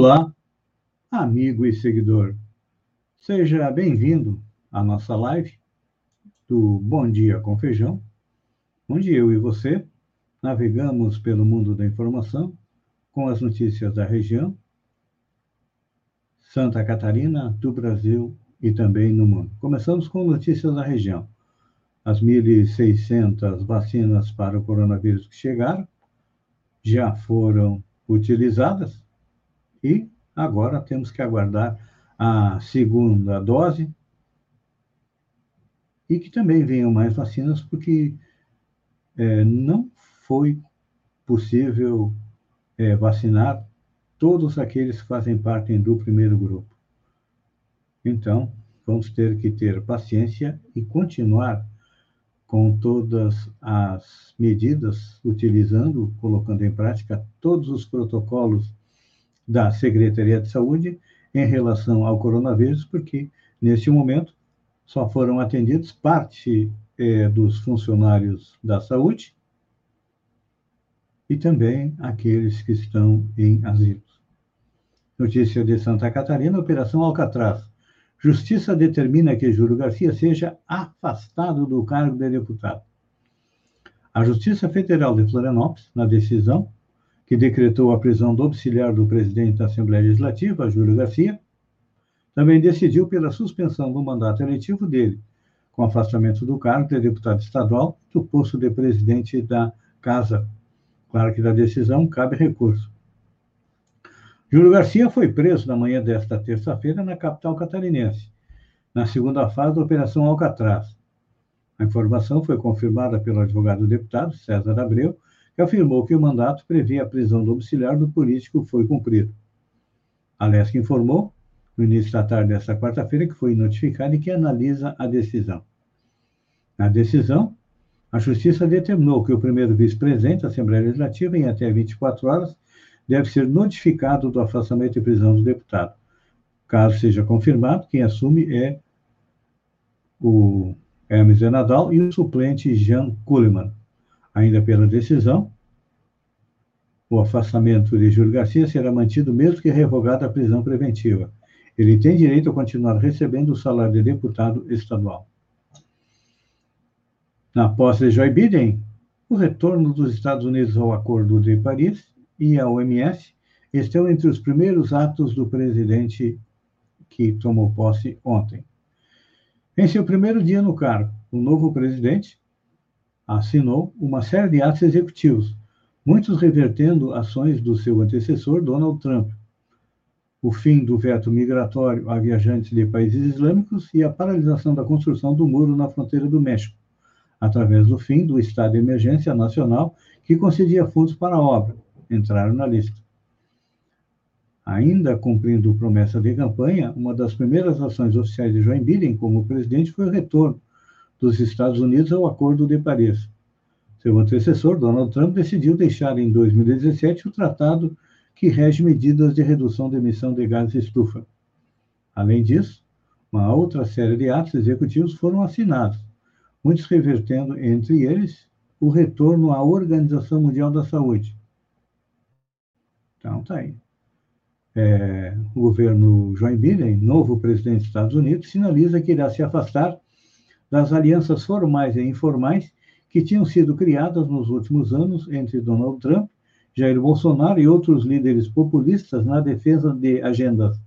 Olá, amigo e seguidor. Seja bem-vindo à nossa live do Bom Dia com Feijão, onde eu e você navegamos pelo mundo da informação com as notícias da região, Santa Catarina, do Brasil e também no mundo. Começamos com notícias da região. As 1.600 vacinas para o coronavírus que chegaram já foram utilizadas e agora temos que aguardar a segunda dose e que também venham mais vacinas, porque é, não foi possível é, vacinar todos aqueles que fazem parte do primeiro grupo. Então, vamos ter que ter paciência e continuar com todas as medidas, utilizando, colocando em prática todos os protocolos da Secretaria de Saúde em relação ao coronavírus, porque neste momento só foram atendidos parte é, dos funcionários da saúde e também aqueles que estão em asilos. Notícia de Santa Catarina, Operação Alcatraz. Justiça determina que Júlio Garcia seja afastado do cargo de deputado. A Justiça Federal de Florianópolis, na decisão, que decretou a prisão do auxiliar do presidente da Assembleia Legislativa, Júlio Garcia, também decidiu pela suspensão do mandato eletivo dele, com afastamento do cargo de deputado estadual do posto de presidente da Casa. Claro que da decisão cabe recurso. Júlio Garcia foi preso na manhã desta terça-feira na capital catarinense, na segunda fase da Operação Alcatraz. A informação foi confirmada pelo advogado deputado César Abreu, que afirmou que o mandato previa a prisão domiciliar do político foi cumprido. A LESC informou, no início da tarde desta quarta-feira, que foi notificada e que analisa a decisão. Na decisão, a Justiça determinou que o primeiro vice-presidente da Assembleia Legislativa, em até 24 horas, deve ser notificado do afastamento e prisão do deputado. Caso seja confirmado, quem assume é o Hermes Nadal e o suplente Jean Kuhlmann. Ainda pela decisão, o afastamento de Júlio Garcia será mantido mesmo que revogada a prisão preventiva. Ele tem direito a continuar recebendo o salário de deputado estadual. Na posse de Joe Biden, o retorno dos Estados Unidos ao Acordo de Paris e à OMS estão entre os primeiros atos do presidente que tomou posse ontem. Em seu primeiro dia no cargo, o novo presidente assinou uma série de atos executivos, muitos revertendo ações do seu antecessor, Donald Trump. O fim do veto migratório a viajantes de países islâmicos e a paralisação da construção do muro na fronteira do México, através do fim do estado de emergência nacional que concedia fundos para a obra, entraram na lista. Ainda cumprindo promessa de campanha, uma das primeiras ações oficiais de Joe Biden como presidente foi o retorno dos Estados Unidos ao Acordo de Paris. Seu antecessor, Donald Trump, decidiu deixar em 2017 o tratado que rege medidas de redução de emissão de gases de estufa. Além disso, uma outra série de atos executivos foram assinados, muitos revertendo, entre eles, o retorno à Organização Mundial da Saúde. Então, tá aí. É, o governo Joe Biden, novo presidente dos Estados Unidos, sinaliza que irá se afastar das alianças formais e informais que tinham sido criadas nos últimos anos entre Donald Trump, Jair Bolsonaro e outros líderes populistas na defesa de agendas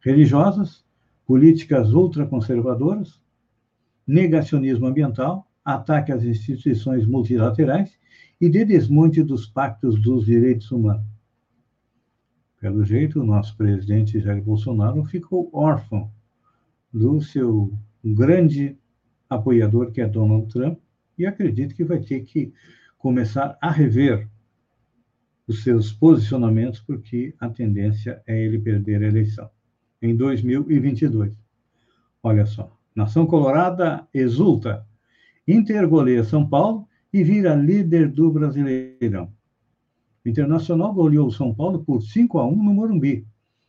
religiosas, políticas ultraconservadoras, negacionismo ambiental, ataque às instituições multilaterais e de desmonte dos pactos dos direitos humanos. Pelo jeito, o nosso presidente Jair Bolsonaro ficou órfão do seu grande apoiador, que é Donald Trump, e acredito que vai ter que começar a rever os seus posicionamentos, porque a tendência é ele perder a eleição em 2022. Olha só, Nação Colorada exulta, Inter goleia São Paulo e vira líder do Brasileirão. O Internacional goleou São Paulo por 5 a 1 no Morumbi,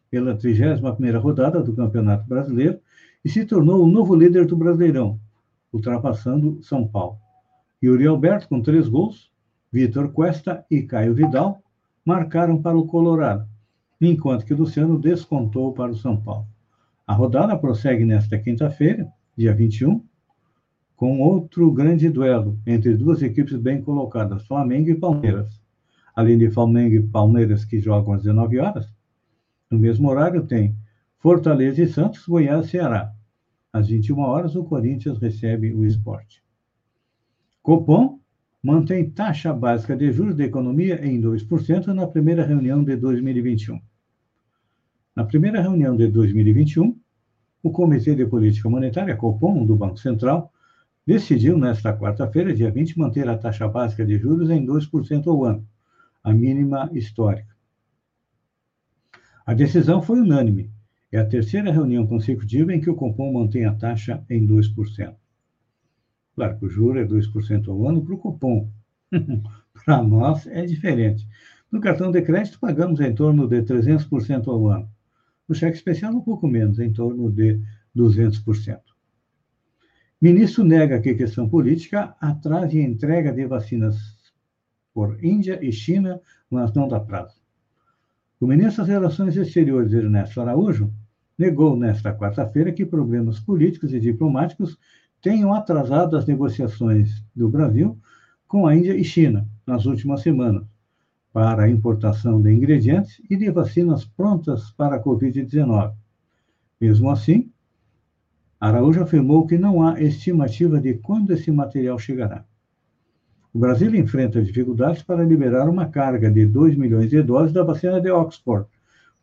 pela 31ª rodada do Campeonato Brasileiro, e se tornou o novo líder do Brasileirão, ultrapassando São Paulo. Yuri Alberto, com três gols, Vitor Cuesta e Caio Vidal marcaram para o Colorado. enquanto que Luciano descontou para o São Paulo. A rodada prossegue nesta quinta-feira, dia 21, com outro grande duelo entre duas equipes bem colocadas, Flamengo e Palmeiras. Além de Flamengo e Palmeiras, que jogam às 19 horas, no mesmo horário tem Fortaleza e Santos, Goiás e Ceará. Às 21 horas, o Corinthians recebe o esporte. Copom mantém taxa básica de juros da economia em 2% na primeira reunião de 2021. Na primeira reunião de 2021, o Comitê de Política Monetária, Copom, do Banco Central, decidiu, nesta quarta-feira, dia 20, manter a taxa básica de juros em 2% ao ano, a mínima histórica. A decisão foi unânime. É a terceira reunião consecutiva em que o Copom mantém a taxa em 2%. Claro que o juro é 2% ao ano para o Copom. para nós é diferente. No cartão de crédito, pagamos em torno de 300% ao ano. No cheque especial, um pouco menos, em torno de 200%. Ministro nega que questão política atrase a entrega de vacinas por Índia e China, mas não dá prazo. O ministro das Relações Exteriores, Ernesto Araújo, negou nesta quarta-feira que problemas políticos e diplomáticos tenham atrasado as negociações do Brasil com a Índia e China nas últimas semanas para a importação de ingredientes e de vacinas prontas para a Covid-19. Mesmo assim, Araújo afirmou que não há estimativa de quando esse material chegará. O Brasil enfrenta dificuldades para liberar uma carga de 2 milhões de doses da vacina de Oxford,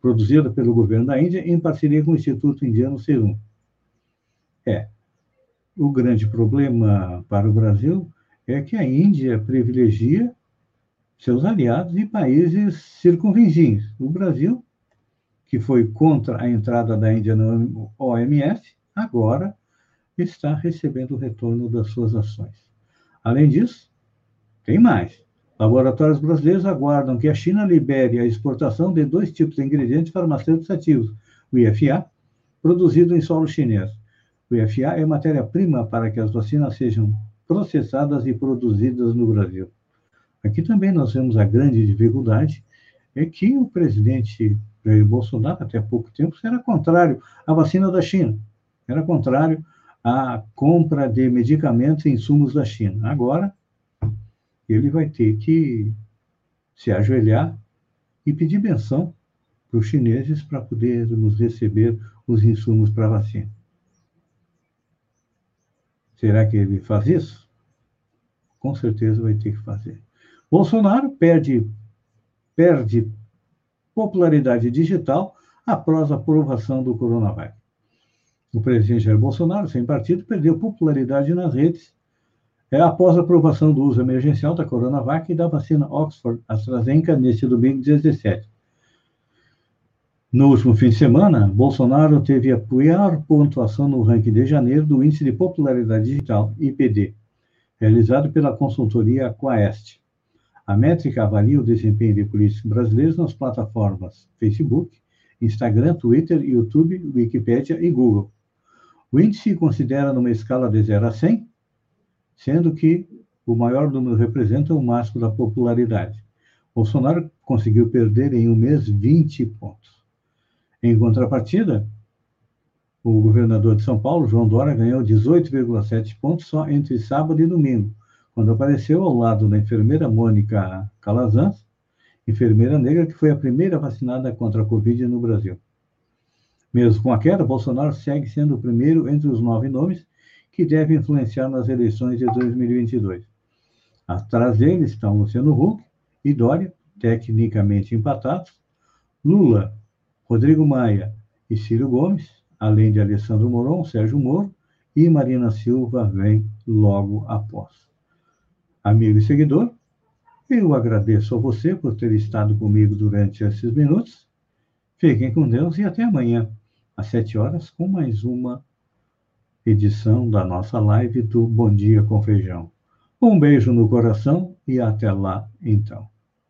produzida pelo governo da Índia em parceria com o Instituto Indiano Serum. É, o grande problema para o Brasil é que a Índia privilegia seus aliados e países circunvizinhos. O Brasil, que foi contra a entrada da Índia no OMS, agora está recebendo o retorno das suas ações. Além disso, tem mais. Laboratórios brasileiros aguardam que a China libere a exportação de dois tipos de ingredientes farmacêuticos ativos, o IFA, produzido em solo chinês. O IFA é matéria-prima para que as vacinas sejam processadas e produzidas no Brasil. Aqui também nós vemos a grande dificuldade, é que o presidente Jair Bolsonaro, até pouco tempo, era contrário à vacina da China era contrário à compra de medicamentos e insumos da China. Agora, ele vai ter que se ajoelhar e pedir benção para os chineses para podermos receber os insumos para a vacina. Será que ele faz isso? Com certeza vai ter que fazer. Bolsonaro perde, perde popularidade digital após a aprovação do coronavírus. O presidente Jair Bolsonaro, sem partido, perdeu popularidade nas redes é, após a aprovação do uso emergencial da Coronavac e da vacina Oxford AstraZeneca neste domingo 17. No último fim de semana, Bolsonaro teve a pior pontuação no ranking de janeiro do Índice de Popularidade Digital, IPD, realizado pela consultoria Quaest. A métrica avalia o desempenho de políticos brasileiros nas plataformas Facebook, Instagram, Twitter, YouTube, Wikipedia e Google. O índice considera numa escala de 0 a 100, sendo que o maior número representa o máximo da popularidade. Bolsonaro conseguiu perder em um mês 20 pontos. Em contrapartida, o governador de São Paulo, João Dória, ganhou 18,7 pontos só entre sábado e domingo, quando apareceu ao lado da enfermeira Mônica Calazans, enfermeira negra que foi a primeira vacinada contra a Covid no Brasil. Mesmo com a queda, Bolsonaro segue sendo o primeiro entre os nove nomes que devem influenciar nas eleições de 2022. Atrás dele estão Luciano Huck e Dória, tecnicamente empatados, Lula, Rodrigo Maia e Ciro Gomes, além de Alessandro Moron, Sérgio Moro e Marina Silva vem logo após. Amigo e seguidor, eu agradeço a você por ter estado comigo durante esses minutos. Fiquem com Deus e até amanhã às sete horas, com mais uma edição da nossa live do Bom Dia com Feijão. Um beijo no coração e até lá, então.